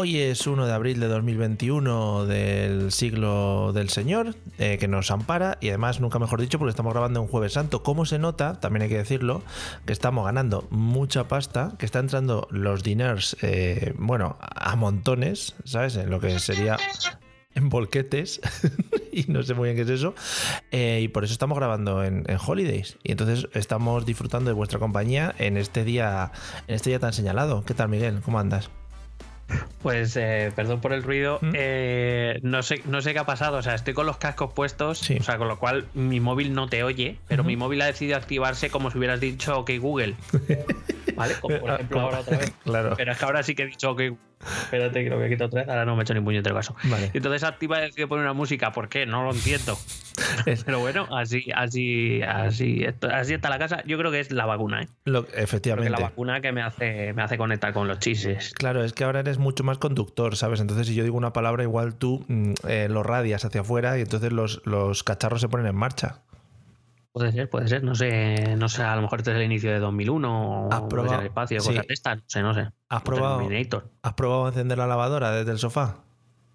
Hoy es 1 de abril de 2021 del siglo del Señor, eh, que nos ampara y además, nunca mejor dicho, porque estamos grabando un jueves santo. ¿Cómo se nota? También hay que decirlo, que estamos ganando mucha pasta, que están entrando los diners, eh, bueno, a montones, ¿sabes? En lo que sería en volquetes y no sé muy bien qué es eso eh, y por eso estamos grabando en, en holidays y entonces estamos disfrutando de vuestra compañía en este día en este día tan señalado ¿qué tal Miguel? ¿cómo andas? Pues eh, perdón por el ruido. ¿Mm? eh, no sé, no sé qué ha pasado. O sea, estoy con los cascos puestos. Sí. O sea, con lo cual mi móvil no te oye, pero mi móvil ha decidido activarse como si hubieras dicho OK Google. ¿Vale? Como por Ah, ejemplo ahora otra vez. claro Pero es que ahora sí que he dicho OK Espérate que lo voy a quitar otra vez. Ahora no me he hecho ni puñetero caso. Vale. Y entonces activa y decide poner una música. ¿Por qué? No lo entiendo. Pero bueno, así, así, así, así está la casa. Yo creo que es la vacuna, ¿eh? Lo- Creo que efectivamente la vacuna que me hace, me hace conectar con los chises. Claro, es que ahora eres mucho más conductor, ¿sabes? Entonces, si yo digo una palabra, igual tú mm, eh, lo radias hacia afuera y entonces los, los cacharros se ponen en marcha. Puede ser, puede ser. No sé, no sé. A lo mejor este es el inicio de 2001 ¿Has o probado? el espacio, Sí. cosas de estas. No sé, no sé. ¿Has probado. ¿Has probado encender la lavadora desde el sofá?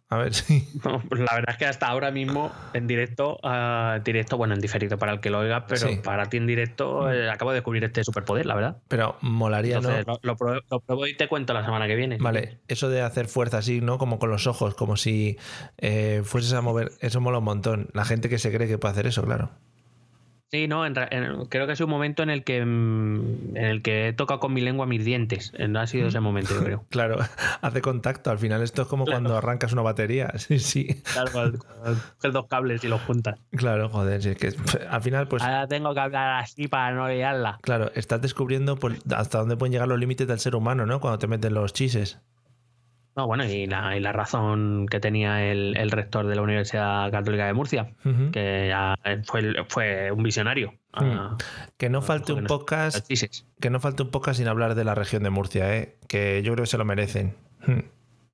A ver si. No, pues la verdad es que hasta ahora mismo en directo, ah, directo, bueno, en diferido para el que lo oiga, pero Sí. para ti en directo eh, acabo de descubrir este superpoder, la verdad. Pero molaría, Entonces ¿no? lo, lo pruebo, lo pruebo y te cuento la semana que viene. Vale, eso de hacer fuerza así, ¿no? Como con los ojos, como si eh, fueses a mover. Eso mola un montón. La gente que se cree que puede hacer eso, claro. Sí, no, en ra- en- creo que es un momento en el que mm, en el que he tocado con mi lengua mis dientes. En- Ha sido ese momento, yo creo. Claro, hace contacto. Al final, esto es como Claro. cuando arrancas una batería. Sí, sí. Claro, coges dos cables y los juntas. Claro, joder. sí, es que al final, pues. Ahora tengo que hablar así para no liarla. Claro, estás descubriendo pues, hasta dónde pueden llegar los límites del ser humano, ¿no? Cuando te meten los chises. No, bueno, y la, y la razón que tenía el, el rector de la Universidad Católica de Murcia, que ya fue, fue un visionario. Ah, Que no falte un podcast, que no falte un podcast sin hablar de la región de Murcia, ¿eh? Que yo creo que se lo merecen. Hmm.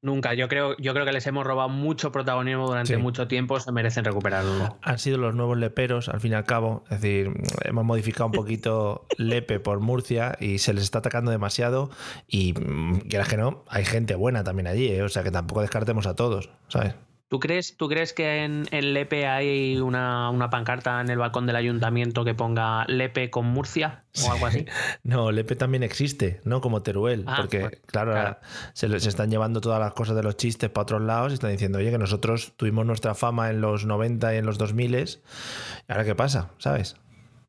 Nunca, yo creo, yo creo que les hemos robado mucho protagonismo durante Sí. mucho tiempo, se merecen recuperarlo. Han sido los nuevos leperos, al fin y al cabo. Es decir, hemos modificado un poquito Lepe por Murcia y se les está atacando demasiado. Y mm, quieras que no, hay gente buena también allí, ¿eh? O sea que tampoco descartemos a todos, ¿sabes? ¿Tú crees, ¿Tú crees que en, en Lepe hay una, una pancarta en el balcón del ayuntamiento que ponga Lepe con Murcia o algo así? No, Lepe también existe, ¿no? Como Teruel. Ah, porque, claro, Se, se están llevando todas las cosas de los chistes para otros lados y están diciendo, oye, que nosotros tuvimos nuestra fama en los 90 y en los 2000 ¿y ahora qué pasa? ¿Sabes?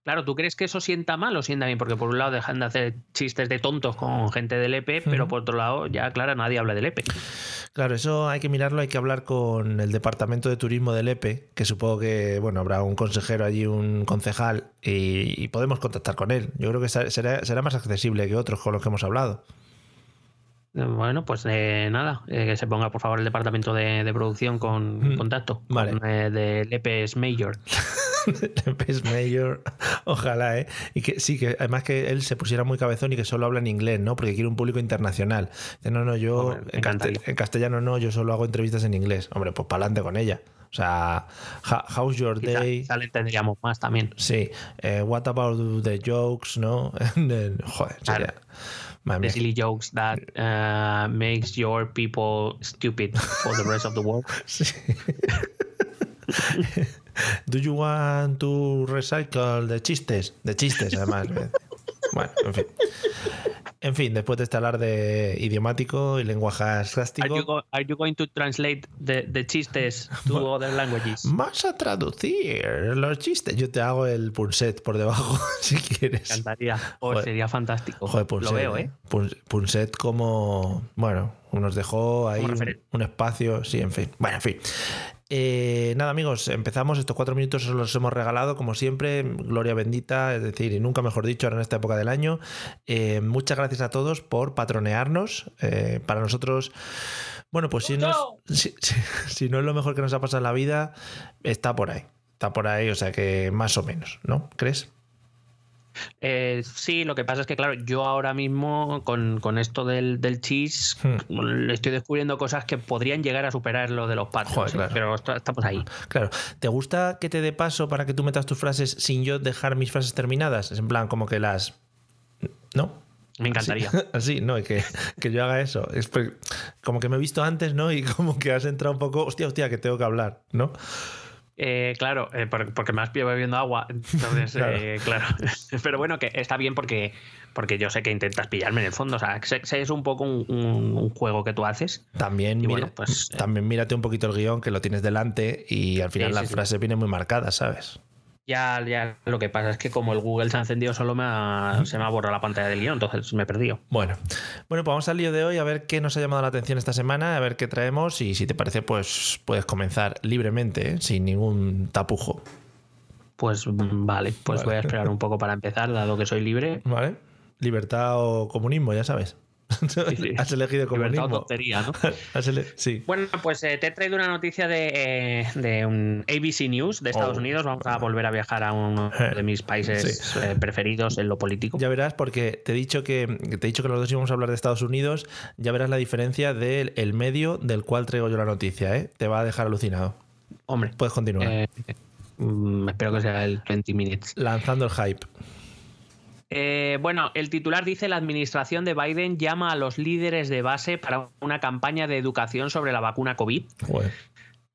Claro, ¿tú crees que eso sienta mal o sienta bien? Porque por un lado dejan de hacer chistes de tontos con gente del EPE, pero por otro lado, ya, claro, nadie habla del EPE. Claro, eso hay que mirarlo, hay que hablar con el departamento de turismo del EPE, que supongo que, bueno, habrá un consejero allí, un concejal, y, y podemos contactar con él. Yo creo que será, será más accesible que otros con los que hemos hablado. Bueno, pues eh, nada, eh, que se ponga por favor el departamento de, de producción con Mm, contacto. vale. Con, eh, de Lepes Mayor. Pes Mayor, ojalá, ¿eh? Y que sí, que además que él se pusiera muy cabezón y que solo habla en inglés, ¿no? Porque quiere un público internacional. Dice, no, no, yo Hombre, en, en castellano no, yo solo hago entrevistas en inglés. Hombre, pues para adelante con ella. O sea, "Ha- how's your day? quizá le entenderíamos más también. Sí, eh, what about the jokes, ¿no? Joder, sería... The silly jokes that uh, makes your people stupid for the rest of the world. Sí. Do you want to recycle de chistes? De chistes, además. bueno, en fin. En fin, después de este alarde idiomático y lenguaje Are sarcástico, go- are you going to translate the, the chistes to other languages? vas a traducir los chistes. Yo te hago el punset por debajo, si Me quieres. encantaría. Oh, Joder. sería fantástico. Joder, Punset. Lo veo, ¿eh? Pun- Punset como. Bueno, nos dejó ahí un, un espacio. Sí, en fin. Bueno, en fin. Eh, nada, amigos, empezamos. Estos cuatro minutos os los hemos regalado, como siempre. Gloria bendita, es decir, y nunca mejor dicho, ahora en esta época del año. Eh, muchas gracias a todos por patronearnos. Eh, para nosotros. Bueno, pues si no, es, si, si- si no es lo mejor que nos ha pasado en la vida, está por ahí. Está por ahí, o sea que más o menos, ¿no? ¿Crees? Eh, sí, lo que pasa es que, claro, yo ahora mismo con, con esto del, del cheese Hmm. le estoy descubriendo cosas que podrían llegar a superar lo de los. Joder, ¿eh? claro. Pero estamos ahí. Claro, ¿te gusta que te dé paso para que tú metas tus frases sin yo dejar mis frases terminadas? Es en plan, como que las. ¿No? Me encantaría. Así, no, y que, que yo haga eso. Es como que me he visto antes, ¿no? Y como que has entrado un poco, hostia, hostia, que tengo que hablar, ¿no? Eh, claro, eh, por- porque me has pillado bebiendo agua. Entonces, Claro. eh, claro. Pero bueno, que está bien porque, porque yo sé que intentas pillarme en el fondo. O sea, es un poco un, un- un juego que tú haces. También, mira, bueno, pues, eh. también mírate un poquito el guion que lo tienes delante y al final Sí, las sí, sí. frases vienen muy marcadas, ¿sabes? Ya, ya, lo que pasa es que como el Google se ha encendido solo me ha- se me ha borrado la pantalla del guion, entonces me he perdido. Bueno, bueno, pues vamos al lío de hoy a ver qué nos ha llamado la atención esta semana, a ver qué traemos y si te parece, pues puedes comenzar libremente, ¿eh? sin ningún tapujo. Pues mm, vale, pues Vale. voy a esperar un poco para empezar, dado que soy libre. ¿Vale? Libertad o comunismo, ya sabes. Sí. Has elegido comunismo. tontería, ¿no? Has ele- Sí. Bueno, pues eh, te he traído una noticia de, eh, de un ABC News de Estados Oh. Unidos. Vamos a volver a viajar a uno de mis países Sí. eh, preferidos en lo político. Ya verás, porque te he dicho que te he dicho que los dos íbamos a hablar de Estados Unidos. Ya verás la diferencia del el medio del cual traigo yo la noticia, ¿eh? Te va a dejar alucinado. Hombre, Puedes continuar. mm, espero que sea el 20 minutes. Lanzando el hype. Eh, bueno, el titular dice la administración de Biden llama a los líderes de base para una campaña de educación sobre la vacuna COVID. Joder.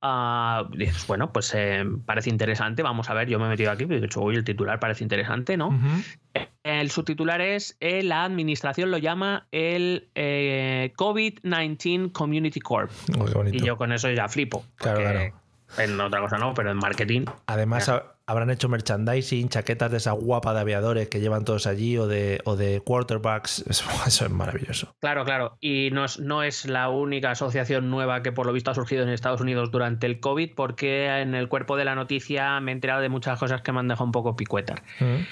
Ah, bueno, pues eh, parece interesante. Vamos a ver, yo me he metido aquí y he dicho, uy, el titular parece interesante, ¿no? Ujú. El subtitular es, eh, la administración lo llama el eh, COVID-19 Community Corp. Bonito. Y yo con eso ya flipo. Claro, claro. En otra cosa no, pero en marketing. Además, habrán hecho merchandising, chaquetas de esa guapa de aviadores que llevan todos allí o de, o de quarterbacks. Eso, eso es maravilloso. Claro, claro. Y no es, no es la única asociación nueva que por lo visto ha surgido en Estados Unidos durante el COVID, porque en el cuerpo de la noticia me he enterado de muchas cosas que me han dejado un poco picuetas. Mm.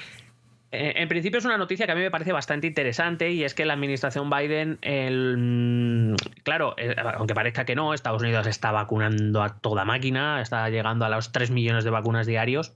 Eh, En principio es una noticia que a mí me parece bastante interesante y es que la administración Biden, el, mm, claro, eh, aunque parezca que no, Estados Unidos está vacunando a toda máquina, está llegando a los 3 millones de vacunas diarios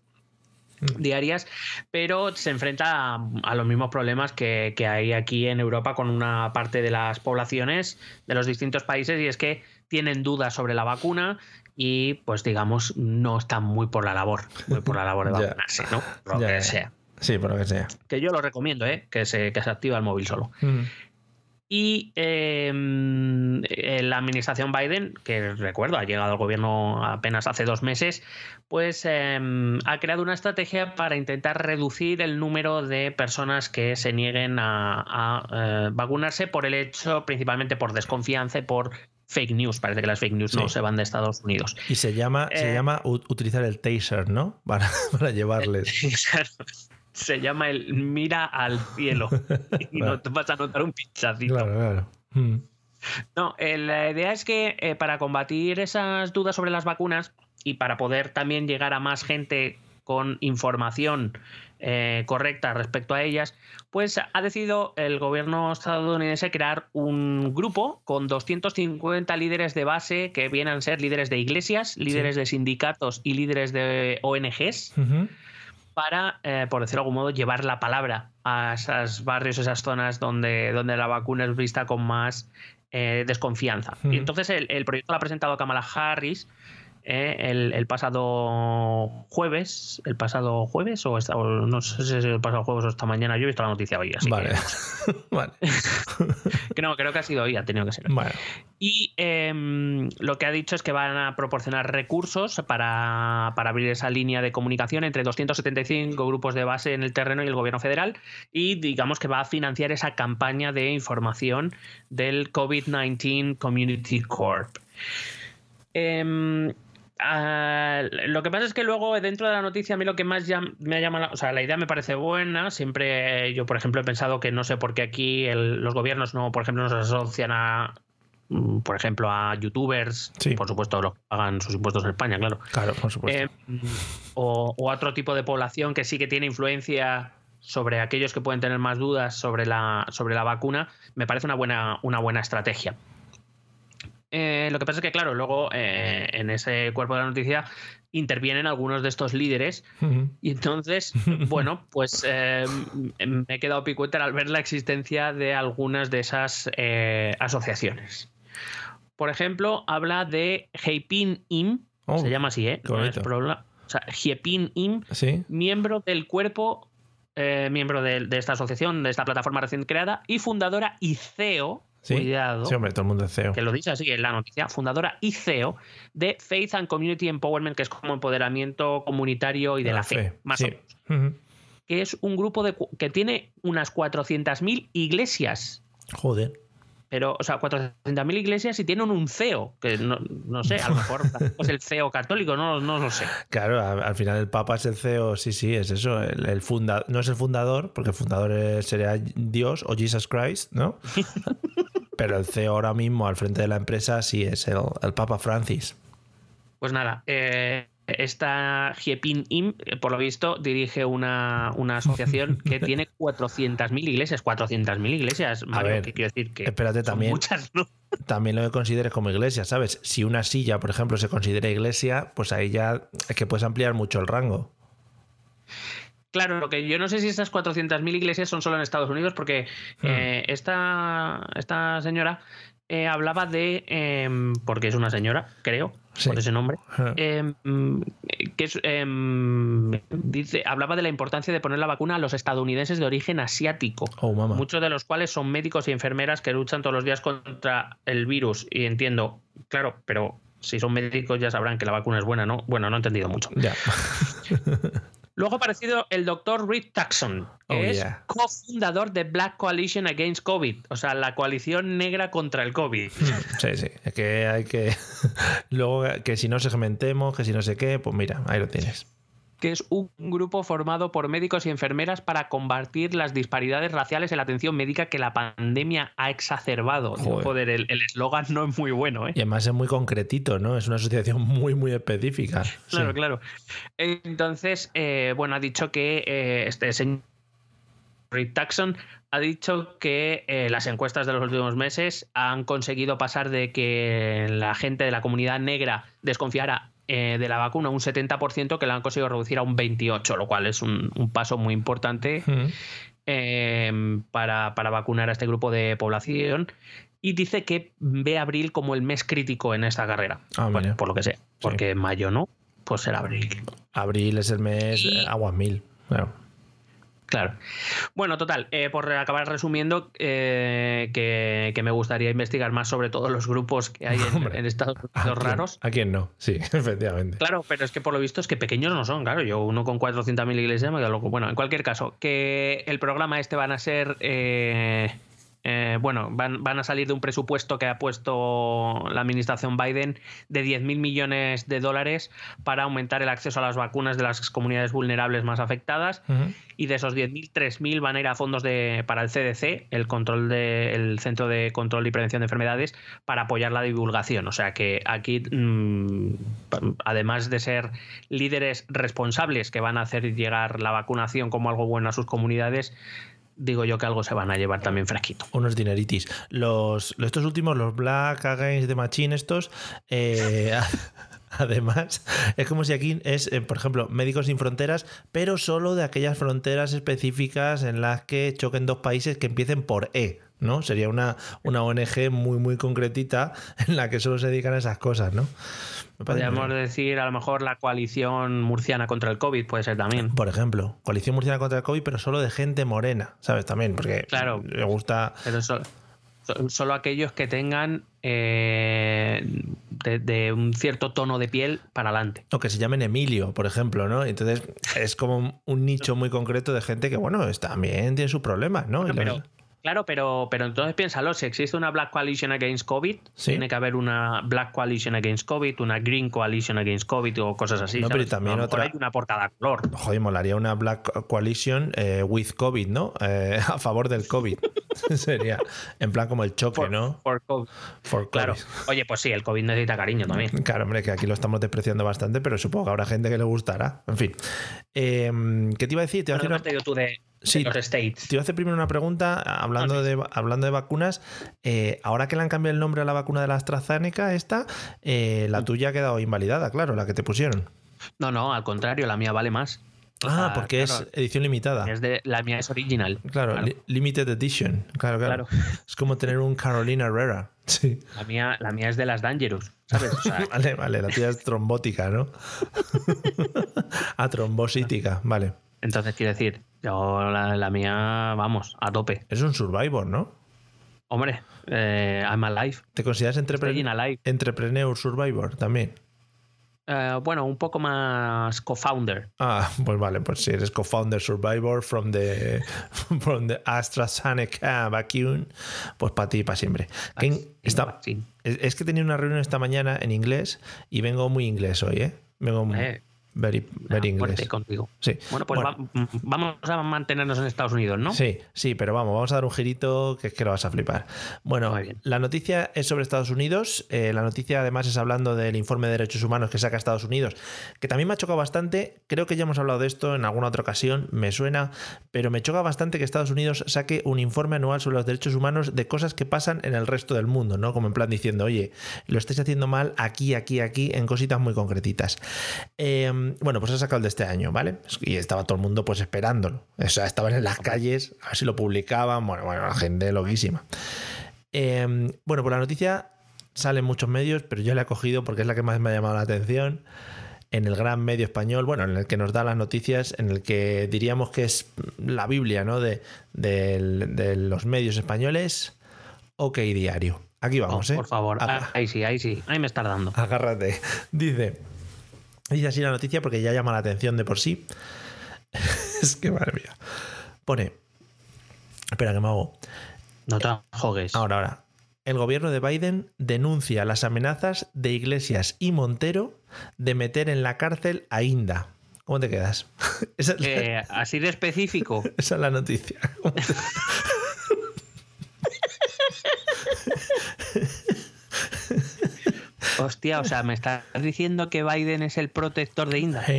diarias, pero se enfrenta a, a los mismos problemas que, que hay aquí en Europa con una parte de las poblaciones de los distintos países y es que tienen dudas sobre la vacuna y pues digamos no están muy por la labor, muy por la labor de vacunarse, ¿no? Por lo Ya, que sea Sí, por lo que sea. que yo lo recomiendo, ¿eh? que, se, que se activa el móvil solo. Mm. Y eh, eh, la administración Biden, que recuerdo, ha llegado al gobierno apenas hace dos meses, pues eh, ha creado una estrategia para intentar reducir el número de personas que se nieguen a, a, eh, vacunarse por el hecho, principalmente por desconfianza y por fake news. Parece que las fake news no se van de Estados Unidos. Y se llama, se llama utilizar el taser, ¿no? Para, para llevarles. se llama el mira al cielo y no te vas a notar un pinchacito. Claro, claro. Mm. No, eh, la idea es que eh, para combatir esas dudas sobre las vacunas y para poder también llegar a más gente con información eh, correcta respecto a ellas, pues ha decidido el gobierno estadounidense crear un grupo con 250 líderes de base que vienen a ser líderes de iglesias, líderes de sindicatos y líderes de ONGs. Para, eh, por decirlo de algún modo, llevar la palabra a esos barrios, esas zonas donde, donde la vacuna es vista con más eh, desconfianza. Y entonces el, el proyecto lo ha presentado Kamala Harris eh, el, el pasado jueves, el pasado jueves o, esta- o no sé si es el pasado jueves o esta mañana, yo he visto la noticia hoy, así Vale. que, vale. que no, creo que ha sido hoy, ha tenido que ser. Bueno. Y em, lo que ha dicho es que van a proporcionar recursos para, para abrir esa línea de comunicación entre 275 grupos de base en el terreno y el gobierno federal. Y digamos que va a financiar esa campaña de información del COVID-19 Community Corp. Em, ah, lo que pasa es que luego dentro de la noticia a mí lo que más me ha llamado, o sea, la idea me parece buena. Siempre yo, por ejemplo, he pensado que no sé por qué aquí el- los gobiernos no, por ejemplo, nos asocian a, mm, por ejemplo, a youtubers, Sí. por supuesto, los que pagan sus impuestos en España, claro. Claro, por supuesto. Eh, o, o a otro tipo de población que sí que tiene influencia sobre aquellos que pueden tener más dudas sobre la, sobre la vacuna, me parece una buena, una buena estrategia. Eh, lo que pasa es que, claro, luego eh, en ese cuerpo de la noticia intervienen algunos de estos líderes y entonces, bueno, pues eh, me he quedado picueta al ver la existencia de algunas de esas asociaciones. Por ejemplo, habla de Heipin Im, Oh, se llama así, ¿eh? No es problema. O sea, Heipin Im, Sí. miembro del cuerpo, eh, miembro de, de esta asociación, de esta plataforma recién creada y fundadora y CEO, Sí. cuidado, Sí, hombre, todo el mundo es CEO. que lo dice así en la noticia, fundadora y CEO de Faith and Community Empowerment, que es como empoderamiento comunitario y de la, fe, más sí. o menos. Que es un grupo de, que tiene unas 400.000 iglesias. Joder. Pero, o sea, 400.000 iglesias y tienen un CEO, que no, no sé, a lo mejor es el CEO católico, no, no lo sé. Claro, al, al final el Papa es el CEO, sí, sí, es eso. El, el funda, no es el fundador, porque el fundador sería Dios o Jesus Christ, ¿no? Pero el CEO ahora mismo al frente de la empresa sí es el, el Papa Francis. Pues nada, eh, esta Hiepin Im, eh, por lo visto, dirige una, una asociación que tiene 400.000 iglesias. 400.000 iglesias, Mario, ver, que quiero decir que espérate, son también- muchas, ¿no? También lo que consideres como iglesia, ¿sabes? Si una silla, por ejemplo, se considera iglesia, pues ahí ya es que puedes ampliar mucho el rango. Claro, lo que yo no sé si estas 400.000 iglesias son solo en Estados Unidos, porque Hmm. eh, esta, esta señora eh, hablaba de, em, porque es una señora, creo, Sí. por ese nombre, em, que es, em, dice, hablaba de la importancia de poner la vacuna a los estadounidenses de origen asiático. Oh. Muchos de los cuales son médicos y enfermeras que luchan todos los días contra el virus. Y entiendo, claro, pero si son médicos ya sabrán que la vacuna es buena, ¿no? Bueno, no he entendido mucho. Ya. Luego ha aparecido el doctor Reed Tuckson, que Oh, es yeah. cofundador de Black Coalition Against COVID, o sea, la coalición negra contra el COVID. Sí, sí. Es que hay que. Luego, que si no segmentemos, que si no sé qué, pues mira, ahí lo tienes. Que es un grupo formado por médicos y enfermeras para combatir las disparidades raciales en la atención médica que la pandemia ha exacerbado. Joder. Joder, el eslogan no es muy bueno, ¿eh? Y además es muy concretito, ¿no? Es una asociación muy, muy específica. Claro, Sí. claro. Entonces, eh, bueno, ha dicho que eh, este señor Rick Tuckson ha dicho que eh, las encuestas de los últimos meses han conseguido pasar de que la gente de la comunidad negra desconfiara eh, de la vacuna un 70%, que la han conseguido reducir a un 28%, lo cual es un, un paso muy importante Mm. eh, para, para vacunar a este grupo de población. Y dice que ve abril como el mes crítico en esta carrera. Ah, Bueno, por lo que sé. Porque mayo no, pues será abril. Abril es el mes Y- eh, aguas mil. Claro. Claro. Bueno, total, eh, por acabar resumiendo, eh, que, que me gustaría investigar más sobre todos los grupos que hay en, Estados ¿A Unidos quién- raros. ¿A quién no? Sí, efectivamente. Claro, pero es que por lo visto es que pequeños no son, claro. Yo uno con 400.000 iglesias me quedo loco. Bueno, en cualquier caso, que el programa este van a ser... eh, eh, bueno, van, van a salir de un presupuesto que ha puesto la administración Biden de 10.000 millones de dólares para aumentar el acceso a las vacunas de las comunidades vulnerables más afectadas y de esos 10.000, 3.000 van a ir a fondos de, para el CDC, el, control de, el Centro de Control y Prevención de Enfermedades, para apoyar la divulgación. O sea que aquí, mm, además de ser líderes responsables que van a hacer llegar la vacunación como algo bueno a sus comunidades, digo yo que algo se van a llevar también fresquito. Unos dineritis. Los, estos últimos, los Black Against the Machine, estos, eh, además, es como si aquí es, eh, por ejemplo, Médicos Sin Fronteras, pero solo de aquellas fronteras específicas en las que choquen dos países que empiecen por E, ¿no? Sería una, una ONG muy, muy concretita en la que solo se dedican a esas cosas, ¿no? Me Podríamos decir, a lo mejor, la coalición murciana contra el COVID, puede ser también. Por ejemplo, coalición murciana contra el COVID, pero solo de gente morena, ¿sabes? También, porque Claro. le gusta. Pero so- so- solo aquellos que tengan eh, de, de un cierto tono de piel para adelante. O que se llamen Emilio, por ejemplo, ¿no? Entonces es como un nicho muy concreto de gente que, bueno, también tiene sus problemas, ¿no? Bueno, pero, claro, pero, pero entonces piénsalo, si existe una Black Coalition Against COVID, Sí. tiene que haber una Black Coalition Against COVID, una Green Coalition Against COVID o cosas así. No, pero también otra- hay una por cada color. Joder, molaría una Black Coalition eh, with COVID, ¿no? Eh, a favor del COVID. Sería en plan como el choque, For- ¿no? for COVID. For COVID. Claro. Oye, pues sí, el COVID necesita cariño también. Claro, hombre, que aquí lo estamos despreciando bastante, pero supongo que habrá gente que le gustará. En fin. Eh, ¿Qué te iba a decir? Te iba a Bueno, hacer ¿qué una- has traído tú de, de Sí. los States? Te iba a hacer primero una pregunta, hablando, sí. de, hablando de vacunas. eh, ahora que le han cambiado el nombre a la vacuna de la AstraZeneca, esta, eh, Mm. la tuya ha quedado invalidada, claro, la que te pusieron. No, no, al contrario, la mía vale más. O Ah, sea, porque claro, es edición limitada. es de, la mía es original. Claro, li- limited edition. Claro, claro, Claro. Es como tener un Carolina Herrera. Sí. La mía, la mía es de las Dangerous, ¿sabes? O sea, Vale, vale, la tuya es trombótica, ¿no? ah, trombosítica, vale. Entonces quiero decir, yo la, la mía, vamos, a tope. Es un survivor, ¿no? Hombre, eh, I'm alive. ¿Te consideras entrepreneur, alive. entrepreneur survivor también? Eh, bueno, un poco más co-founder. Ah, pues vale, pues si eres co-founder survivor from the, from the AstraZeneca vacuum, pues para ti, para siempre. Está- Sí. es, es que tenía una reunión esta mañana en inglés y vengo muy inglés hoy, ¿eh? Vengo muy- Eh, very, Ah, inglés. contigo. Sí. Bueno, pues Bueno. va- vamos a mantenernos en Estados Unidos, ¿no? Sí, sí, pero vamos, vamos a dar un girito que es que lo vas a flipar. Bueno, la noticia es sobre Estados Unidos. eh, la noticia además es hablando del informe de derechos humanos que saca Estados Unidos, que también me ha chocado bastante. Creo que ya hemos hablado de esto en alguna otra ocasión, me suena, pero me choca bastante que Estados Unidos saque un informe anual sobre los derechos humanos de cosas que pasan en el resto del mundo, ¿no? Como en plan diciendo, oye, lo estáis haciendo mal aquí, aquí, aquí, en cositas muy concretitas. Eh, bueno, pues ha sacado el de este año, ¿vale? Y estaba todo el mundo pues esperándolo. O sea, estaban en las calles, a ver si lo publicaban. Bueno, bueno, la gente loquísima. Eh, bueno, pues la noticia sale en muchos medios, pero yo la he cogido porque es la que más me ha llamado la atención. En el gran medio español, bueno, en el que nos da las noticias, en el que diríamos que es la Biblia, ¿no? De, los medios españoles. Ok, diario. Aquí Oh, vamos, ¿eh? Por favor, Ah, Ah, ahí sí, ahí sí, ahí me estás dando. Agárrate. Dice. Dice así la noticia porque ya llama la atención de por sí. es que madre mía. Pone. Espera que me hago. No te jogues. Ahora, ahora. El gobierno de Biden denuncia las amenazas de Iglesias y Montero de meter en la cárcel a Inda. ¿Cómo te quedas? esa, es la, Eh, así de específico. esa es la noticia. ¿Cómo te- Hostia, o sea, me estás diciendo que Biden es el protector de Inda.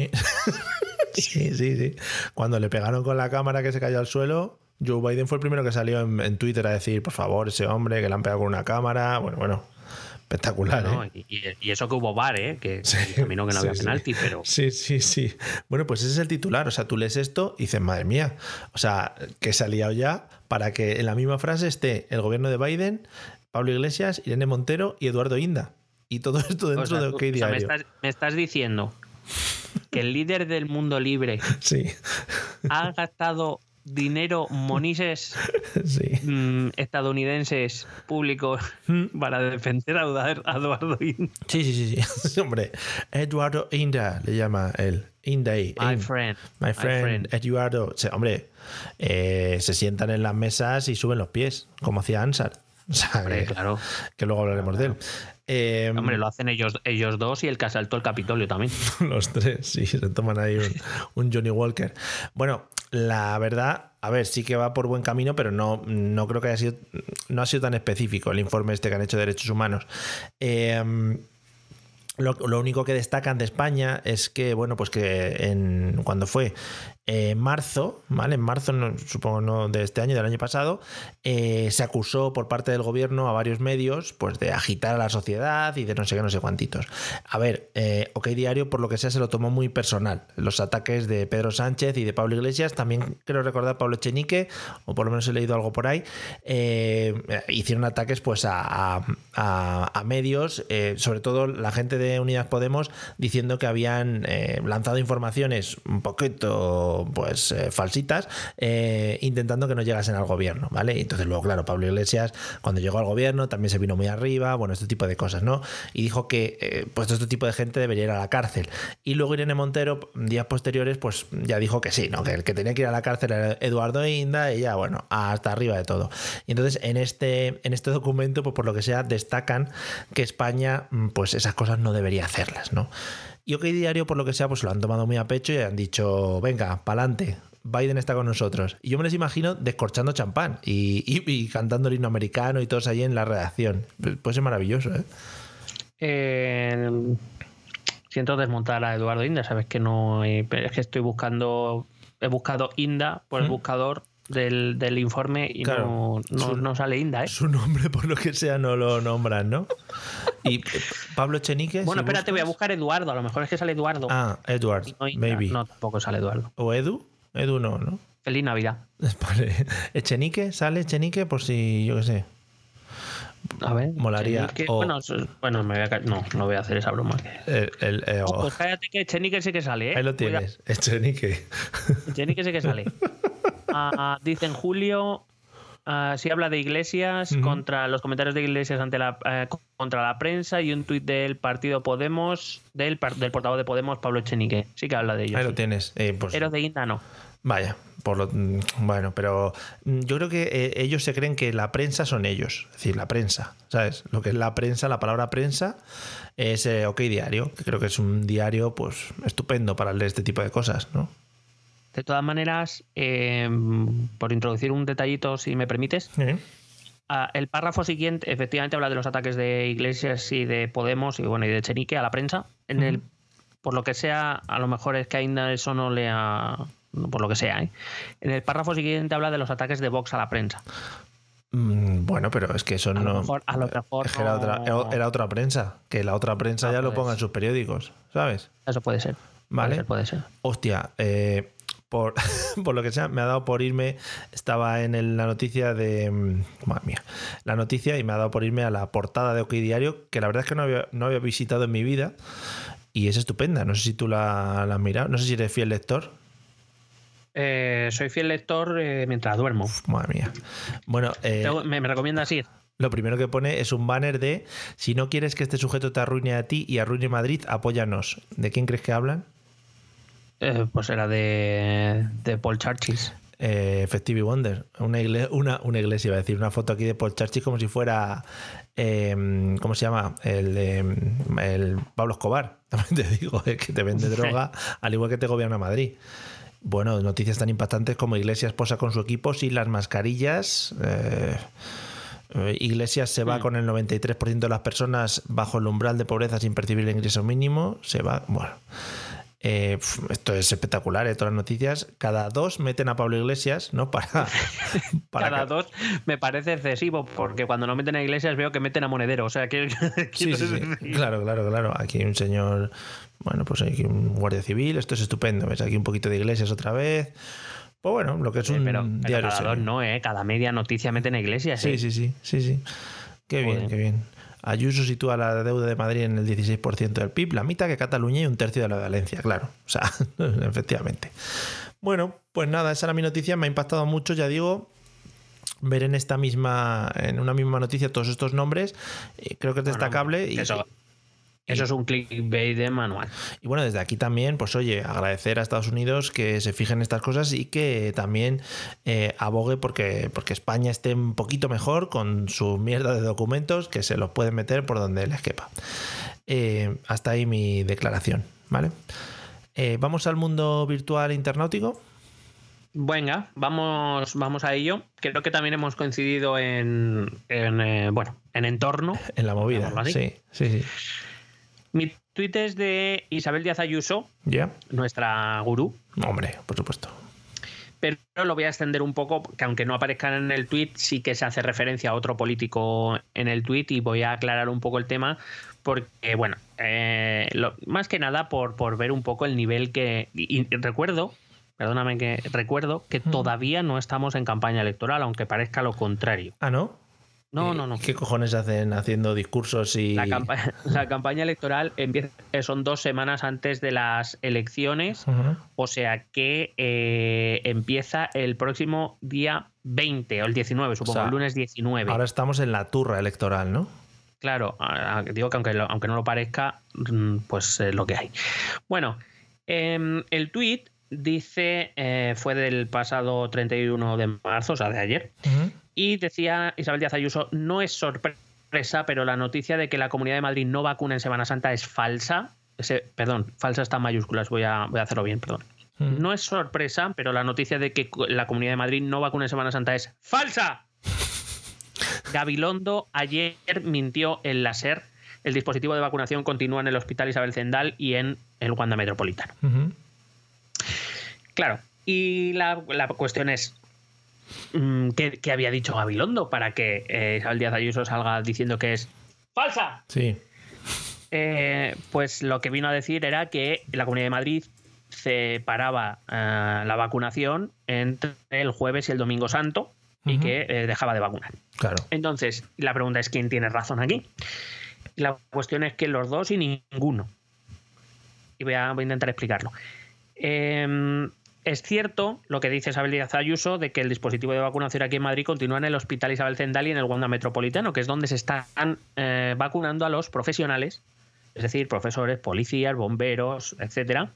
Sí, sí, sí. Cuando le pegaron con la cámara que se cayó al suelo, Joe Biden fue el primero que salió en, en Twitter a decir, por favor, ese hombre que le han pegado con una cámara. Bueno, bueno, espectacular, ¿no? ¿eh? Y, eso que hubo bar, ¿eh? Que Sí, terminó que no había sí. penalti, pero. Sí, sí, sí. Bueno, pues ese es el titular. O sea, tú lees esto y dices, madre mía. O sea, que se ha liado ya para que en la misma frase esté el gobierno de Biden, Pablo Iglesias, Irene Montero y Eduardo Inda. Y todo esto dentro O sea, de tú- OK o sea, me, Diario. estás, me estás diciendo que el líder del mundo libre Sí, ha gastado dinero monises sí. mm, estadounidenses públicos para defender a Eduardo- Inda. Sí, sí, sí, sí. Hombre, Eduardo Inda le llama él. Inda. My In- friend. My friend, Eduardo. O sea, hombre, eh, se sientan en las mesas y suben los pies, como hacía Ansar. O sea, Hombre, que, claro. que luego hablaremos de él. Eh, Hombre, lo hacen ellos, ellos dos y el que asaltó el Capitolio también. los tres, sí, se toman ahí un, un Johnny Walker. Bueno, la verdad, a ver, sí que va por buen camino, pero no, no creo que haya sido, no ha sido tan específico el informe este que han hecho de derechos humanos. Eh, Lo, lo único que destacan de España es que, bueno, pues que en, cuando fue eh, en marzo, ¿vale? En marzo, no, supongo no de este año, del año pasado, eh, se acusó por parte del gobierno a varios medios pues de agitar a la sociedad y de no sé qué, no sé cuantitos. A ver, eh, OK Diario, por lo que sea, se lo tomó muy personal. Los ataques de Pedro Sánchez y de Pablo Iglesias, también creo recordar Pablo Echenique, o por lo menos he leído algo por ahí, eh, hicieron ataques pues a, a- medios, eh, sobre todo la gente de Unidas Podemos, diciendo que habían eh, lanzado informaciones un poquito pues eh, falsitas, eh, intentando que no llegasen al gobierno, ¿vale? Y entonces luego, claro, Pablo Iglesias, cuando llegó al gobierno, también se vino muy arriba, bueno, este tipo de cosas, ¿no? Y dijo que eh, pues este tipo de gente debería ir a la cárcel. Y luego Irene Montero, días posteriores, pues ya dijo que sí, ¿no? Que el que tenía que ir a la cárcel era Eduardo Inda y ya, bueno, hasta arriba de todo. Y entonces en este, en este documento, pues por lo que sea, destacan que España, mm, pues esas cosas no debería hacerlas, ¿no? Y OK Diario, por lo que sea, pues lo han tomado muy a pecho y han dicho, venga, pa'lante. Biden está con nosotros. Y yo me les imagino descorchando champán y, y- y cantando el himno americano y todos ahí en la redacción. Puede ser maravilloso, ¿eh? Eh, siento desmontar a Eduardo Inda, sabes que no pero es que estoy buscando he buscado Inda por el buscador del, del informe y Claro. no, no, Su- no sale Inda, ¿eh? Su nombre, por lo que sea, no lo nombran, ¿no? Y eh, Pablo Chenique. Bueno, si espérate, voy a buscar Eduardo, a lo mejor es que sale Eduardo. Ah, Edward, y no maybe. No, tampoco sale Eduardo. ¿O Edu? Edu no, ¿no? Feliz Navidad. Vale. Echenique, sale Echenique por si, yo qué sé. A ver. Molaría, o- Bueno, me voy a no, no voy a hacer esa broma. El, el- eh, No, oh, pues cállate que Chenique sí que sale, ¿eh? ahí lo tienes, Echenique. Chenique sí que sale. Ah, dice en julio, ah, sí habla de Iglesias contra los comentarios de Iglesias ante la, eh, contra la prensa y un tuit del partido Podemos, del, del portavoz de Podemos, Pablo Chenique. Sí que habla de ellos. Ahí lo tienes. Eh, pues, Pero de Inda no. Vaya, por lo, mm, bueno, pero mm, yo creo que eh, ellos se creen que la prensa son ellos, es decir, la prensa, ¿sabes? Lo que es la prensa, la palabra prensa es eh, OK Diario, que creo que es un diario pues estupendo para leer este tipo de cosas, ¿no? De todas maneras, eh, por introducir un detallito, si me permites, ¿Eh? Ah, el párrafo siguiente efectivamente habla de los ataques de Iglesias y de Podemos y bueno y de Chenique a la prensa. En el, por lo que sea, a lo mejor es que ainda eso no le ha. Por lo que sea, ¿eh? En el párrafo siguiente habla de los ataques de Vox a la prensa. Mm, bueno, pero es que eso A lo no. mejor- a lo mejor es que era, no- otra, era- otra prensa, que la otra prensa Ah, ya lo ponga en sus periódicos, ¿sabes? Eso puede ser. Vale. Puede ser, puede ser. Hostia, eh, por, por lo que sea, me ha dado por irme. Estaba en el- la noticia de. mm, Madre mía. La noticia y me ha dado por irme a la portada de OK Diario, que la verdad es que no había, no había visitado en mi vida. Y es estupenda. No sé si tú la, la has mirado. No sé si eres fiel lector. Eh, soy fiel lector eh, mientras duermo. Madre mía. Bueno, eh, Tengo- me, me recomiendas ir? lo primero que pone es un banner de: Si no quieres que este sujeto te arruine a ti y arruine Madrid, apóyanos. ¿De quién crees que hablan? Eh, pues era de, de Paul Churchis. eh, Festive Wonder. Una, igle- una, una iglesia, iba a decir, una foto aquí de Paul Churchill como si fuera, eh, ¿cómo se llama? El, de, el Pablo Escobar. También te digo, es que te vende droga, al igual que te gobierna Madrid. Bueno, noticias tan impactantes como Iglesias posa con su equipo sin las mascarillas. eh, eh, Iglesias se va Mm. con el 93% de las personas bajo el umbral de pobreza sin percibir el ingreso mínimo. Se va, bueno. Eh, esto es espectacular, ¿eh? todas las noticias. Cada dos meten a Pablo Iglesias, ¿no? Para, para Cada dos me parece excesivo, porque cuando no meten a iglesias veo que meten a monedero. O sea, que. Sí, sí, sí. Claro, claro, claro. Aquí hay un señor, bueno, pues hay aquí un guardia civil, esto es estupendo. ¿Ves? Aquí un poquito de iglesias otra vez. Pues bueno, lo que es un pero, pero diario. cada dos no, ¿eh? Cada media noticia meten a iglesias. Sí, ¿eh? sí, sí, sí, sí. Qué bien, qué bien. Ayuso sitúa la deuda de Madrid en el 16% del PIB, la mitad que Cataluña y un tercio de la de Valencia, claro. O sea, efectivamente. Bueno, pues nada, esa era mi noticia, me ha impactado mucho, ya digo. Ver en esta misma, en una misma noticia todos estos nombres, eh, creo que es Bueno, destacable. y, Eso, eso es un clickbait de manual. y bueno, desde aquí también, pues oye, agradecer a Estados Unidos que se fijen en estas cosas y que también eh, abogue porque, porque España esté un poquito mejor con su mierda de documentos que se los pueden meter por donde les quepa. Eh, hasta ahí mi declaración, ¿vale? Eh, Vamos al mundo virtual internautico. Venga, vamos, vamos a ello. Creo que también hemos coincidido en, en, bueno, en entorno. En la movida. Sí, sí, sí. Mi tuit es de Isabel Díaz Ayuso, nuestra gurú, Hombre, por supuesto. pero lo voy a extender un poco, que aunque no aparezca en el tuit, sí que se hace referencia a otro político en el tuit y voy a aclarar un poco el tema, porque, bueno, eh, lo- más que nada por, por ver un poco el nivel que... y- y recuerdo, perdóname que recuerdo, que todavía no estamos en campaña electoral, aunque parezca lo contrario. Ah, ¿no? No, Eh, no, no. ¿Qué cojones hacen haciendo discursos y. La, campa- la campaña electoral empieza, eh, son dos semanas antes de las elecciones, o sea que eh, empieza el próximo día 20 o el 19, supongo, O sea, el lunes 19. Ahora estamos en la turra electoral, ¿no? Claro, digo que aunque, lo- aunque no lo parezca, mm, pues es lo que hay. Bueno, em, el tweet dice, eh, fue del pasado 31 de marzo, o sea, de ayer, Ujú. Y decía Isabel Díaz Ayuso, no es sorpresa, pero la noticia de que la Comunidad de Madrid no vacuna en Semana Santa es falsa. Ese, perdón, falsa está en mayúsculas, voy a, voy a hacerlo bien, perdón. Mm. No es sorpresa, pero la noticia de que la Comunidad de Madrid no vacuna en Semana Santa es falsa. Gabilondo ayer mintió en la SER. El dispositivo de vacunación continúa en el Hospital Isabel Zendal y en el Wanda Metropolitano. Claro. Y la, la cuestión es. Mm, ¿qué, había dicho Gabilondo para que eh, Isabel Díaz Ayuso salga diciendo que es falsa? Sí. Eh, pues lo que vino a decir era que la Comunidad de Madrid separaba eh, la vacunación entre el jueves y el domingo santo y que eh, dejaba de vacunar. Claro. Entonces, la pregunta es: ¿quién tiene razón aquí? La cuestión es que los dos y ninguno. Y voy a, voy a intentar explicarlo. Eh, es cierto lo que dice Isabel Díaz Ayuso de que el dispositivo de vacunación aquí en Madrid continúa en el Hospital Isabel Zendal y en el Wanda Metropolitano, que es donde se están eh, vacunando a los profesionales, es decir, profesores, policías, bomberos, etcétera.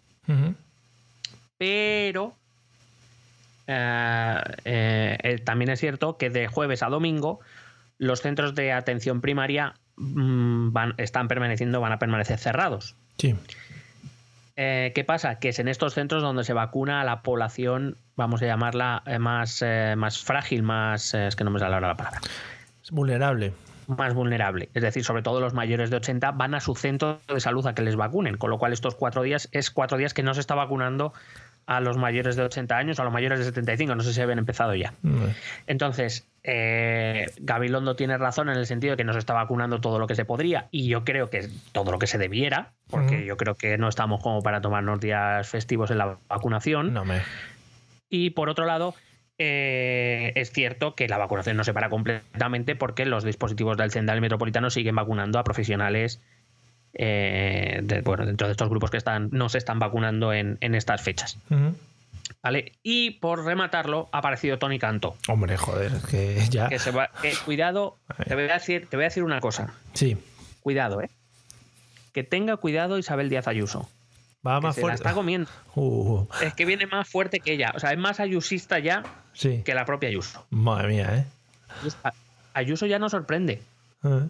Pero eh, eh, eh, también es cierto que de jueves a domingo los centros de atención primaria mm, van, están permaneciendo, van a permanecer cerrados. Sí. Eh, ¿Qué pasa? Que es en estos centros donde se vacuna a la población, vamos a llamarla eh, más, eh, más frágil, más. es que no me sale ahora la palabra. Es vulnerable. Más vulnerable. Es decir, sobre todo los mayores de 80 van a su centro de salud a que les vacunen. Con lo cual, estos cuatro días es cuatro días que no se está vacunando a los mayores de 80 años, a los mayores de 75. No sé si habían empezado ya. Mm. Entonces, eh, Gabilondo tiene razón en el sentido de que no se está vacunando todo lo que se podría y yo creo que todo lo que se debiera, porque yo creo que no estamos como para tomarnos días festivos en la vacunación. No me. Y por otro lado, eh, es cierto que la vacunación no se para completamente porque los dispositivos del Zendal Metropolitano siguen vacunando a profesionales eh, de- bueno, dentro de estos grupos que están, no se están vacunando en, en estas fechas. ¿Vale? Y por rematarlo, ha aparecido Tony Canto. Hombre, joder, es que ya. Que se va, que, cuidado, te voy, a decir, te voy a decir una cosa. Sí. Cuidado, ¿eh? Que tenga cuidado Isabel Díaz Ayuso. Va más se la fuerte. está comiendo. Uh, Es que viene más fuerte que ella. O sea, es más ayusista ya sí. que la propia Ayuso. Madre mía, ¿eh? Ayuso ya no sorprende. Eh.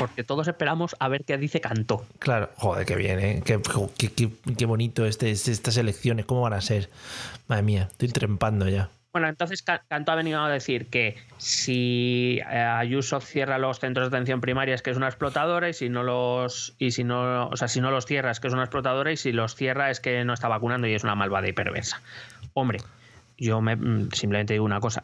Porque todos esperamos a ver qué dice Cantó. Claro, joder, qué bien, ¿eh? Qué, qué- qué- qué bonito este, estas elecciones, ¿cómo van a ser? Madre mía, estoy trempando ya. Bueno, entonces Ca- Cantó ha venido a decir que si eh, Ayuso cierra los centros de atención primaria es que es una explotadora y si no los y si no, o sea, si no los cierra es que es una explotadora y si los cierra es que no está vacunando y es una malvada y perversa. Hombre, yo me, mm, simplemente digo una cosa.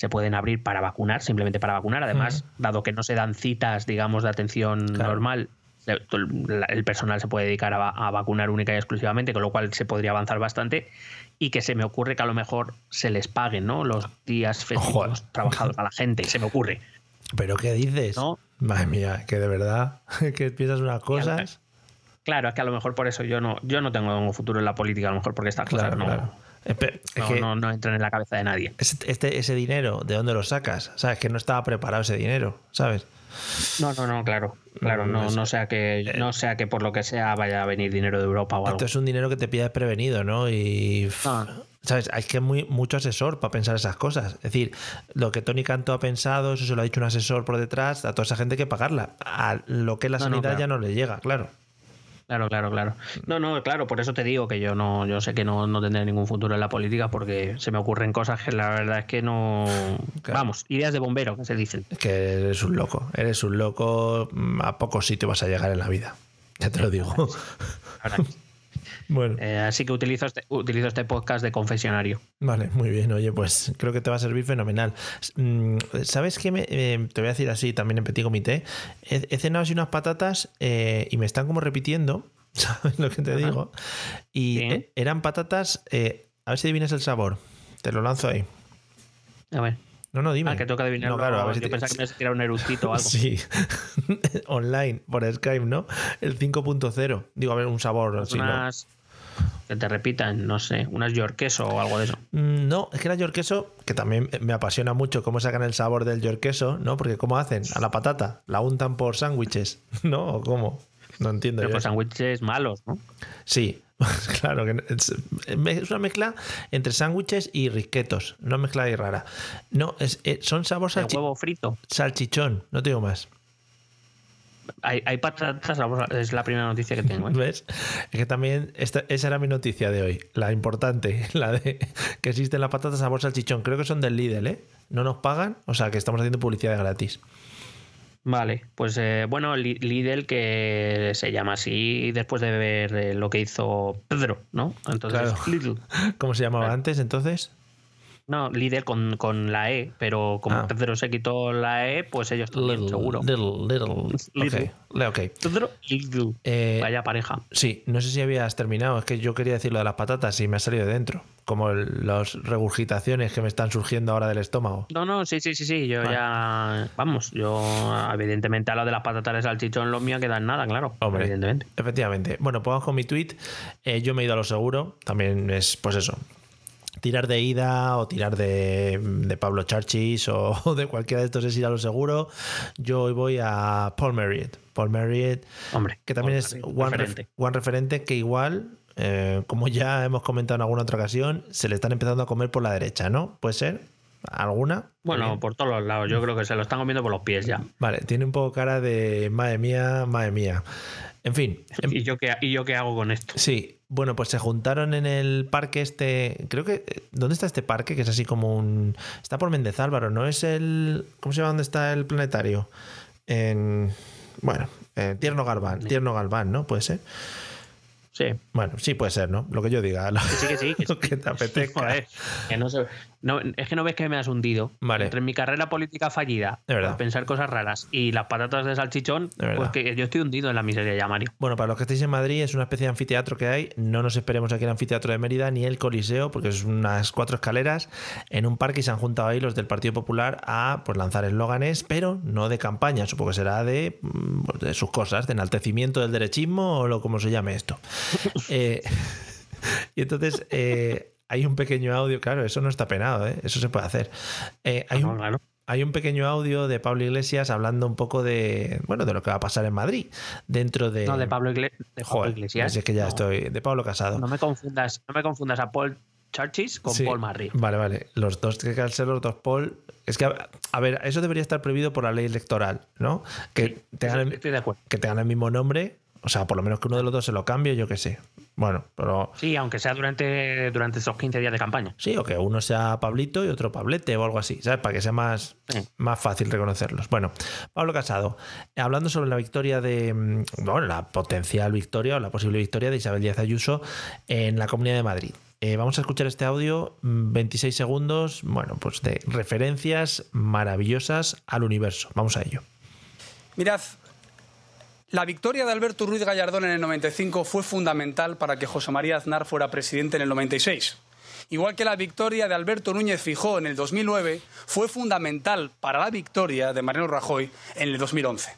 Se pueden abrir para vacunar, simplemente para vacunar. Además, dado que no se dan citas, digamos, de atención Claro. normal, el personal se puede dedicar a, a vacunar única y exclusivamente, con lo cual se podría avanzar bastante. Y que se me ocurre que a lo mejor se les paguen ¿no? los días festivos trabajados a la gente. Se me ocurre. ¿Pero qué dices? No. Madre mía, que de verdad, que piensas unas cosas. Claro, es que a lo mejor por eso yo no, yo no tengo futuro en la política, a lo mejor porque estas Claro, cosas no, claro. Es no, que no- no entran en la cabeza de nadie. ese, este, ese dinero, ¿de dónde lo sacas? ¿Sabes? Que no estaba preparado ese dinero, ¿sabes? No, no, no, claro. Claro, no, no sea que no sea que por lo que sea vaya a venir dinero de Europa o algo. Esto es un dinero que te pillas prevenido, ¿no? Y. Ah. ¿Sabes? Hay que muy, mucho asesor para pensar esas cosas. Es decir, lo que Tony Canto ha pensado, eso se lo ha dicho un asesor por detrás, a toda esa gente hay que pagarla. A lo que es la sanidad claro. ya no le llega, claro. Claro, claro, claro. No, no, claro, por eso te digo que yo no, yo sé que no, no tendré ningún futuro en la política porque se me ocurren cosas que la verdad es que no. Claro. Vamos, ideas de bombero, que se dicen. Es que eres un loco, eres un loco, mm, a pocos sitios vas a llegar en la vida. Ya te lo digo. Sí. Bueno, Eh, así que utilizo este, utilizo este podcast de confesionario. vale, muy bien. Oye, pues creo que te va a servir fenomenal. Mm, ¿Sabes qué? Me, eh, te voy a decir así también en petit comité. He, he cenado así unas patatas eh, y me están como repitiendo, ¿sabes lo que te Ajá. digo? Y Sí. eh, eran patatas, a ver si adivinas el sabor. Te lo lanzo ahí. A ver. No, no, dime. Ah, que tengo que adivinarlo. No, claro, a ver si yo te- pensaba que me ibas a tirar un eructito o algo. Sí, online, por Skype, ¿no? El 5.0. Digo, a ver, un sabor. así, ¿no? Que te repitan, no sé, unas york queso o algo de eso. Mm, No, es que la york queso, que también me apasiona mucho cómo sacan el sabor del york queso, ¿no? Porque ¿cómo hacen? A la patata, la untan por sándwiches, ¿no? ¿O cómo? No entiendo Pero yo eso. sándwiches malos, ¿no? Sí, claro, que es, una mezcla entre sándwiches y risquetos, no mezcla ahí rara. No, es, eh, son sabor De salchi- huevo frito. salchichón, no te digo más. Hay, hay patatas, es la primera noticia que tengo. ¿eh? ¿Ves? Es que también esta, esa era mi noticia de hoy, la importante, la de que existen las patatas sabor salchichón. Creo que son del Lidl, ¿eh? No nos pagan, o sea que estamos haciendo publicidad gratis. Vale, pues eh, bueno, Li- Lidl que se llama así después de ver eh, lo que hizo Pedro, ¿no? Entonces, Claro. Lidl. ¿Cómo se llamaba antes entonces? No, Lidl con, con la E, pero como Ah. Pedro se quitó la E, pues ellos también, seguro. Little, little. Little. Ok, le- ok. Pedro y Lidl. Eh, Vaya pareja. Sí, no sé si habías terminado. Es que yo quería decir lo de las patatas y me ha salido de dentro. Como las regurgitaciones que me están surgiendo ahora del estómago. No, no, sí, sí, sí, sí. Yo Vale. ya. Vamos, yo. Evidentemente, a lo de las patatas de salchichón, lo mío queda en nada, claro. Hombre, Evidentemente. efectivamente. Bueno, pues vamos con mi tweet. Eh, yo me he ido a lo seguro. También es, pues eso. Tirar de ida o tirar de, de Pablo Charchis o, o de cualquiera de estos es ir a lo seguro. Yo hoy voy a Paul Marriott. Paul Marriott, Hombre. que también es one referente. one referente que igual, eh, como ya hemos comentado en alguna otra ocasión, se le están empezando a comer por la derecha, ¿no? ¿Puede ser? ¿Alguna? Bueno, Bien. por todos los lados. Yo creo que se lo están comiendo por los pies ya. Vale, tiene un poco cara de madre mía, madre mía. En fin, em- ¿Y yo qué, y yo qué hago con esto? Sí, bueno, pues se juntaron en el parque este. Creo que. ¿Dónde está este parque? Que es así como un. Está por Méndez Álvaro, ¿no? Es el. ¿Cómo se llama? ¿Dónde está el planetario? En. Bueno, en Tierno Galván. Tierno Galván, ¿no? Puede ser. Sí. Bueno, sí puede ser, ¿no? Lo que yo diga. Lo, Que sí, que sí. Que, te apetezca. Joder, que no se- no, es que no ves que me has hundido. Vale. Entre mi carrera política fallida, por pensar cosas raras, y las patatas de salchichón, De pues que yo estoy hundido en la miseria ya, Mario. Bueno, para los que estéis en Madrid, es una especie de anfiteatro que hay. No nos esperemos aquí el anfiteatro de Mérida ni el Coliseo, porque es unas cuatro escaleras en un parque y se han juntado ahí los del Partido Popular a pues, lanzar eslóganes, pero no de campaña. Supongo que será de, mm, pues, de sus cosas, de enaltecimiento del derechismo o lo como se llame esto. Eh, y entonces. eh, hay un pequeño audio, claro, eso no está penado, ¿eh? eso se puede hacer. Eh, hay, No, un, claro. hay un pequeño audio de Pablo Iglesias hablando un poco de, bueno, de lo que va a pasar en Madrid dentro de... No, de Pablo, Igle- de Pablo Joder, Iglesias. si es que ya No, estoy. De Pablo Casado. No me confundas, no me confundas a Paul Churchis con Sí. Paul Marriott. Vale, vale. Los dos que ser los dos Paul. Es que, a ver, eso debería estar prohibido por la ley electoral, ¿no? Que tengan, el, Estoy de acuerdo. que tengan el mismo nombre. O sea, por lo menos que uno de los dos se lo cambie, yo qué sé. Bueno, pero Sí, aunque sea durante, durante esos 15 días de campaña. sí, o que uno sea Pablito y otro Pablete o algo así, ¿sabes? Para que sea más, Sí. más fácil reconocerlos. Bueno, Pablo Casado, hablando sobre la victoria de, mm, bueno, la potencial victoria o la posible victoria de Isabel Díaz Ayuso en la Comunidad de Madrid. Eh, vamos a escuchar este audio, mm, 26 segundos, bueno, pues de referencias maravillosas al universo. Vamos a ello. Mirad, la victoria de Alberto Ruiz Gallardón en el 95 fue fundamental para que José María Aznar fuera presidente en el 96. Igual que la victoria de Alberto Núñez Fijó en el 2009 fue fundamental para la victoria de Mariano Rajoy en el 2011.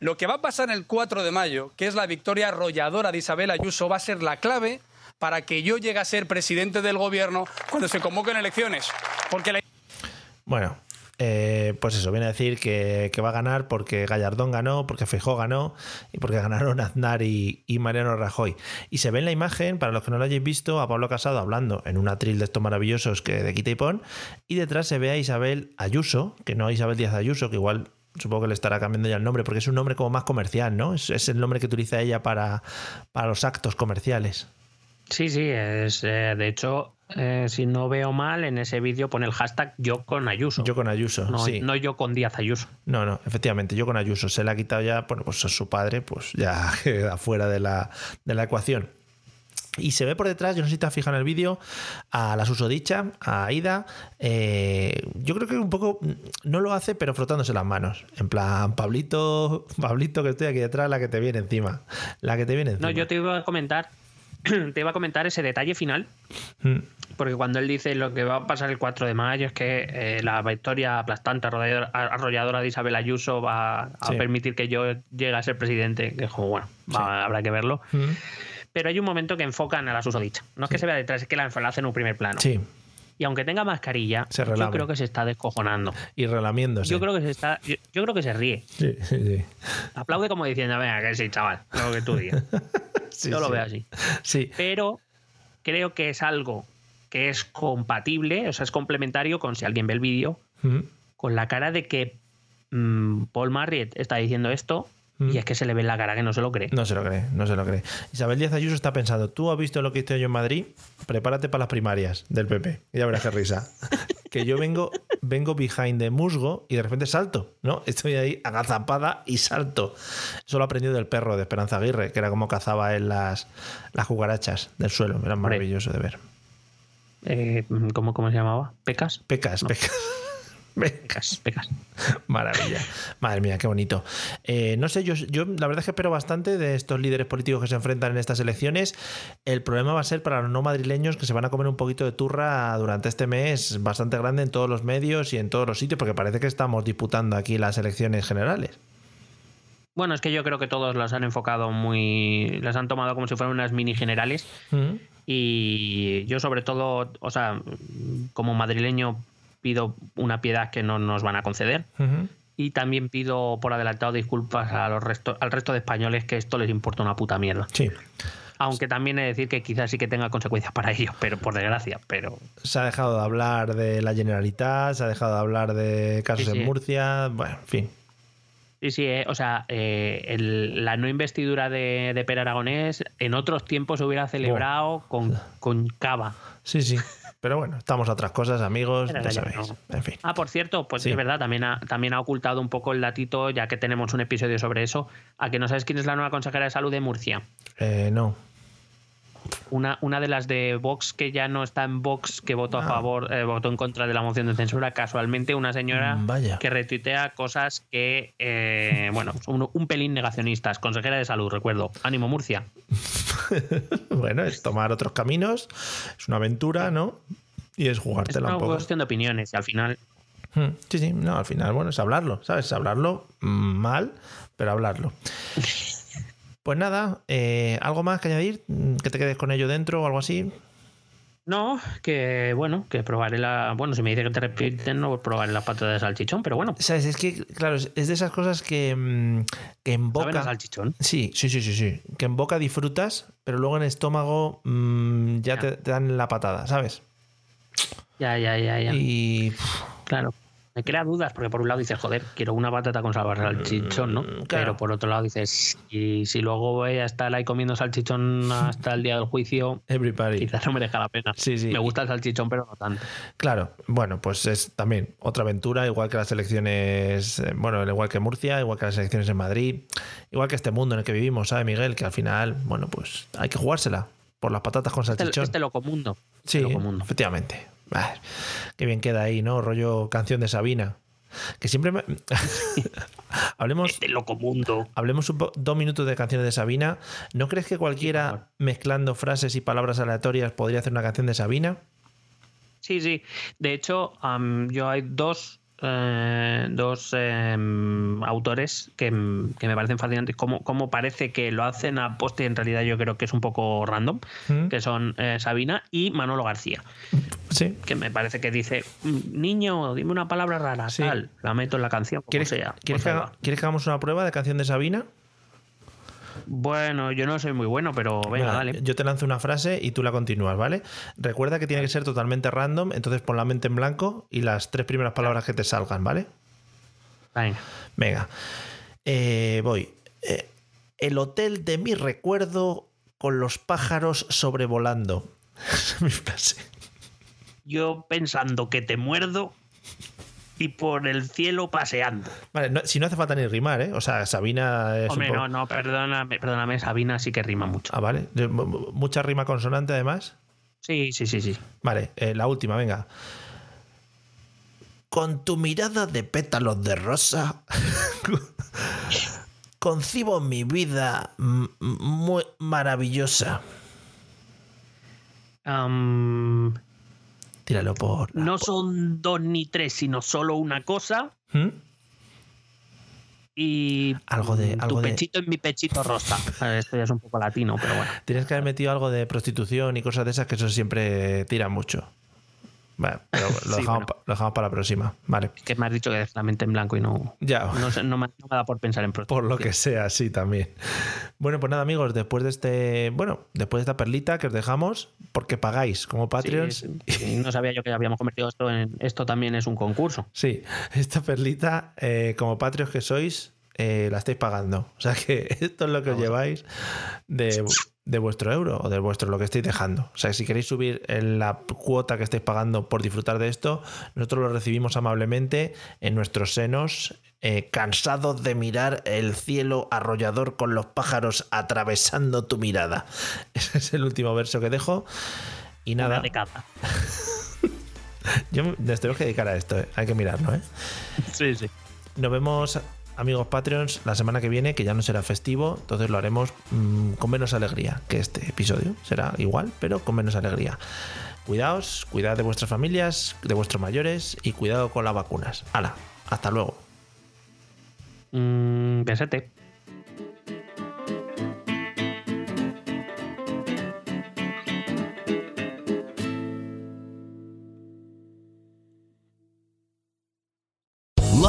Lo que va a pasar el 4 de mayo, que es la victoria arrolladora de Isabel Ayuso, va a ser la clave para que yo llegue a ser presidente del gobierno cuando se convoquen elecciones. Porque Bueno, eh, pues eso, viene a decir que, va a ganar porque Gallardón ganó, porque Feijóo ganó y porque ganaron Aznar y, Mariano Rajoy. Y se ve en la imagen, para los que no lo hayáis visto, a Pablo Casado hablando en un atril de estos maravillosos que de quita y pon, y detrás se ve a Isabel Ayuso, que no a Isabel Díaz Ayuso, que igual Supongo que le estará cambiando ya el nombre, porque es un nombre como más comercial, ¿no? Es, el nombre que utiliza ella para, para los actos comerciales. Sí, sí, es, eh, de hecho, eh, si no veo mal, en ese vídeo pone el hashtag yo con Ayuso. Yo con Ayuso, no, sí. no yo con Díaz Ayuso. No, no, efectivamente, yo con Ayuso. Se le ha quitado ya, bueno, pues su padre, pues ya queda fuera de la, de la ecuación. Y se ve por detrás, yo no sé si te has fijado en el vídeo, a la susodicha, a Aida. eh, yo creo que un poco no lo hace, pero frotándose las manos. En plan, Pablito, Pablito, que estoy aquí detrás, la que te viene encima. La que te viene encima. No, yo te iba a comentar, te iba a comentar ese detalle final, Mm, porque cuando él dice lo que va a pasar el 4 de mayo es que eh, la victoria aplastante, arrolladora, de Isabel Ayuso va a Sí. permitir que yo llegue a ser presidente, que jo, bueno, va- habrá que verlo. mm. Pero hay un momento que enfocan a la susodicha. No es que se vea detrás, es que la la hacen en un primer plano. Sí, Y aunque tenga mascarilla, Se yo creo que se está descojonando. y relamiéndose. Yo creo que se está. Yo, yo creo que se ríe. Sí, sí, sí. Aplaude como diciendo, venga, que sí, chaval, lo que tú digas. Sí, yo lo sí. veo así. Sí, Pero creo que es algo que es compatible, o sea, es complementario con si alguien ve el vídeo, Mm, con la cara de que mm, Paul Marriott está diciendo esto Mm. y es que se le ve en la cara que no se lo cree. No se lo cree, no se lo cree. Isabel Díaz Ayuso está pensando, tú has visto lo que hice yo en Madrid, prepárate para las primarias del PP. Y ya verás qué risa. que yo vengo, vengo behind de musgo y de repente salto, ¿no? Estoy ahí agazapada y salto. Eso lo he aprendido del perro de Esperanza Aguirre, que era como cazaba en las, las cucarachas del suelo. Era maravilloso de ver. Eh, ¿cómo, ¿Cómo se llamaba? ¿Pecas? Pecas, No. pecas. Pecas, pecas. Maravilla. Madre mía, qué bonito. Eh, no sé, yo, yo la verdad es que espero bastante de estos líderes políticos que se enfrentan en estas elecciones. El problema va a ser para los no madrileños que se van a comer un poquito de turra durante este mes bastante grande en todos los medios y en todos los sitios, porque parece que estamos disputando aquí las elecciones generales. Bueno, es que yo creo que todos las han enfocado muy. las han tomado como si fueran unas mini generales. Mm, Y yo, sobre todo, o sea, como madrileño, pido una piedad que no nos van a conceder. Y también pido por adelantado disculpas a los resto, al resto de españoles que esto les importa una puta mierda. Sí, Aunque también he de decir que quizás sí que tenga consecuencias para ellos, pero por desgracia. Pero se ha dejado de hablar de la Generalitat, se ha dejado de hablar de casos Sí, sí. en Murcia, bueno, en fin. sí, sí, eh, o sea, eh, el- la no investidura de, de Per Aragonés en otros tiempos se hubiera celebrado con, con cava. Sí, sí. Pero bueno, estamos a otras cosas, amigos, ya sabéis. no. En fin. Ah, por cierto, pues Sí. es verdad, también ha, también ha ocultado un poco el datito, ya que tenemos un episodio sobre eso, a que no sabes quién es la nueva consejera de salud de Murcia. Eh, no. Una, una de las de Vox que ya no está en Vox, que votó a Ah. favor, eh, votó en contra de la moción de censura, casualmente una señora Mm, vaya. que retuitea cosas que, eh, bueno, son un, un pelín negacionistas. Consejera de salud, recuerdo. Ánimo Murcia. bueno, es tomar otros caminos, es una aventura, ¿no? Y es Es jugártela una un poco. cuestión de opiniones y al final Hmm, Sí, sí, no, al final, bueno, es hablarlo, ¿sabes? Hablarlo mm, mal, pero hablarlo. Pues nada, eh, ¿algo más que añadir? ¿Que te quedes con ello dentro o algo así? No, que bueno, que probaré la. Bueno, si me dice que te repiten, no probaré la pata de salchichón, pero bueno, ¿Sabes? Es que, claro, es de esas cosas que, mm, que en boca. salchichón. Sí, sí, sí, sí, sí. Que en boca disfrutas, pero luego en estómago mm, ya Ya. te, te dan la patada, ¿sabes? Ya, ya, ya, ya. Y. Claro. Me crea dudas, porque por un lado dices, joder, quiero una patata con salvar salchichón, ¿no? claro. Pero por otro lado dices, y si luego voy a estar ahí comiendo salchichón hasta el día del juicio, Everybody. quizás no merezca la pena. Sí, sí. Me gusta el salchichón, pero no tanto. Claro, bueno, pues es también otra aventura, igual que las elecciones, eh, bueno, igual que Murcia, igual que las elecciones en Madrid, igual que este mundo en el que vivimos, ¿sabe, Miguel? Que al final, bueno, pues hay que jugársela por las patatas con Este, salchichón. este locomundo. sí, Este locomundo. efectivamente. Ah, qué bien queda ahí, ¿no? Rollo canción de Sabina. Que siempre me... hablemos, Este locomundo. hablemos un po- dos minutos de canciones de Sabina. ¿No crees que cualquiera mezclando frases y palabras aleatorias podría hacer una canción de Sabina? Sí, sí. De hecho, yo hay dos, eh, dos em, autores que, m- que me parecen fascinantes. Como, como parece que lo hacen a poste en realidad yo creo que es un poco random, ¿Mm? que son eh, Sabina y Manolo García. Sí. Que me parece que dice, "Mm, niño, dime una palabra rara, Sí. tal. La meto en la canción, como ¿Quieres, sea. ¿quieres Pues que haga-. ¿Quieres que hagamos una prueba de canción de Sabina? Bueno, yo no soy muy bueno, pero venga, dale. Yo te lanzo una frase y tú la continúas, ¿vale? Recuerda que tiene que ser totalmente random, entonces pon la mente en blanco y las tres primeras palabras que te salgan, ¿vale? Venga. Venga. Eh, voy. Eh, el hotel de mi recuerdo con los pájaros sobrevolando. Esa es mi frase. Yo pensando que te muerdo y por el cielo paseando. Vale, no- si no hace falta ni rimar, ¿eh? O sea, Sabina es un Hombre, poco- no, no, perdóname, perdóname, Sabina sí que rima mucho. Ah, vale. Mucha rima consonante además. Sí, sí, sí, sí. Vale, eh, la última, venga. Con tu mirada de pétalos de rosa, concibo mi vida muy maravillosa. Am, Tíralo por. no son dos ni tres, sino solo una cosa. ¿Mm? Y Algo de- algo tu de- pechito en mi pechito rosa. Esto ya es un poco latino, pero bueno. Tienes que haber metido algo de prostitución y cosas de esas que eso siempre tira mucho. Vale, pero lo, Sí, dejamos, bueno. pa- lo dejamos para la próxima. Vale. Que me has dicho que es la mente en blanco y no. Ya. No, me, no me da por pensar en Por lo que sea, sí, también. Bueno, pues nada, amigos, después de este. Bueno, después de esta perlita que os dejamos, porque pagáis como Patreons. Sí, sí, no sabía yo que habíamos convertido esto en. Esto también es un concurso. Sí, esta perlita, eh, como Patreons que sois, eh, la estáis pagando. O sea que esto es lo que os lleváis de, de vuestro euro o de vuestro lo que estáis dejando. O sea que si queréis subir en la cuota que estáis pagando por disfrutar de esto, nosotros lo recibimos amablemente en nuestros senos, eh, cansados de mirar el cielo arrollador con los pájaros atravesando tu mirada. Ese es el último verso que dejo. Y nada, de yo nos tenemos que dedicar a esto, eh. hay que mirarlo, ¿eh? Sí, sí. Nos vemos, amigos Patreons, la semana que viene, que ya no será festivo, entonces lo haremos mm, con menos alegría que este episodio. Será igual, pero con menos alegría. Cuidaos, cuidad de vuestras familias, de vuestros mayores y cuidado con las vacunas. Hala, hasta luego. Mm, pensate.